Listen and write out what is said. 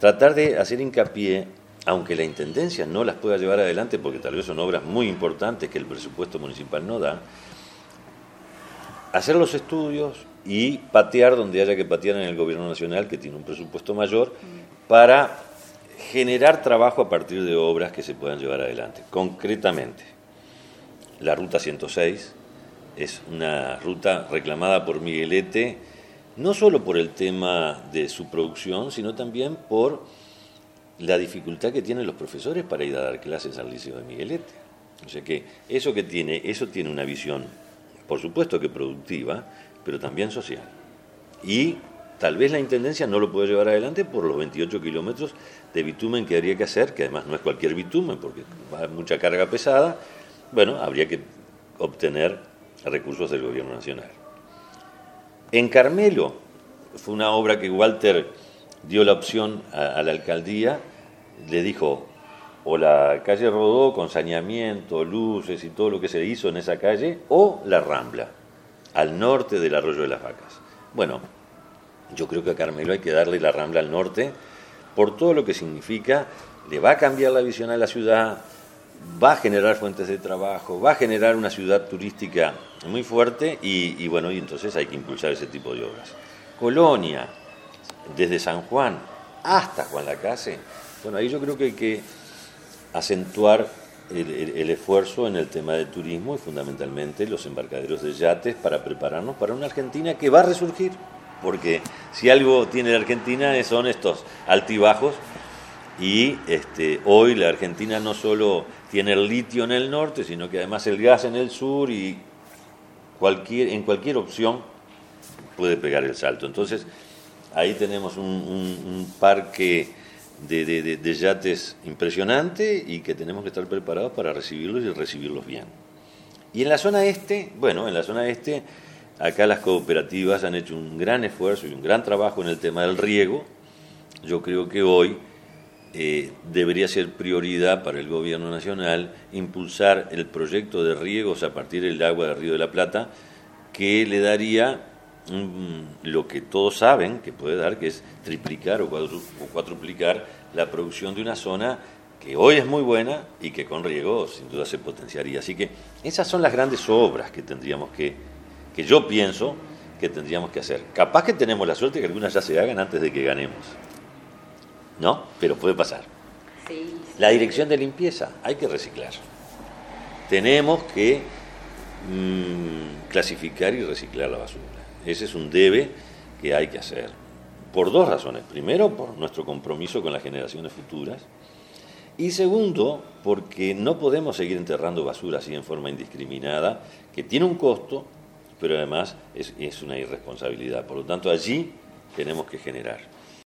tratar de hacer hincapié, aunque la Intendencia no las pueda llevar adelante, porque tal vez son obras muy importantes que el presupuesto municipal no da, hacer los estudios y patear donde haya que patear en el gobierno nacional, que tiene un presupuesto mayor, para generar trabajo a partir de obras que se puedan llevar adelante. Concretamente, la Ruta 106 es una ruta reclamada por Miguelete, no solo por el tema de su producción, sino también por la dificultad que tienen los profesores para ir a dar clases al Liceo de Miguelete. O sea que eso que tiene, eso tiene una visión, por supuesto que productiva, pero también social. Y tal vez la Intendencia no lo puede llevar adelante por los 28 kilómetros de bitumen que habría que hacer, que además no es cualquier bitumen, porque va mucha carga pesada. Bueno, habría que obtener recursos del gobierno nacional. En Carmelo fue una obra que Walter dio la opción a, la alcaldía, le dijo, o la calle Rodó con saneamiento, luces y todo lo que se hizo en esa calle, o la Rambla, al norte del arroyo de las vacas. Bueno, yo creo que a Carmelo hay que darle la Rambla al norte por todo lo que significa, le va a cambiar la visión a la ciudad, va a generar fuentes de trabajo, va a generar una ciudad turística muy fuerte y, bueno, y entonces hay que impulsar ese tipo de obras. Colonia, desde San Juan hasta Juan Lacase, bueno, ahí yo creo que hay que acentuar el, esfuerzo en el tema del turismo y fundamentalmente los embarcaderos de yates para prepararnos para una Argentina que va a resurgir, porque si algo tiene la Argentina son estos altibajos y este, hoy la Argentina no solo tiene el litio en el norte, sino que además el gas en el sur y cualquier, en cualquier opción puede pegar el salto. Entonces, ahí tenemos un, parque de, yates impresionante y que tenemos que estar preparados para recibirlos y recibirlos bien. Y en la zona este, bueno, en la zona este, acá las cooperativas han hecho un gran esfuerzo y un gran trabajo en el tema del riego. Yo creo que hoy eh, debería ser prioridad para el gobierno nacional impulsar el proyecto de riegos a partir del agua del Río de la Plata, que le daría lo que todos saben que puede dar, que es triplicar o, cuatruplicar la producción de una zona que hoy es muy buena y que con riego sin duda se potenciaría. Así que esas son las grandes obras que tendríamos que, que yo pienso que tendríamos que hacer. Capaz que tenemos la suerte que algunas ya se hagan antes de que ganemos. ¿No? Pero puede pasar. La dirección de limpieza, hay que reciclar. Tenemos que mm, clasificar y reciclar la basura. Ese es un debe que hay que hacer. Por dos razones. Primero, por nuestro compromiso con las generaciones futuras. Y segundo, porque no podemos seguir enterrando basura así en forma indiscriminada, que tiene un costo, pero además es, es una irresponsabilidad. Por lo tanto, allí tenemos que generar.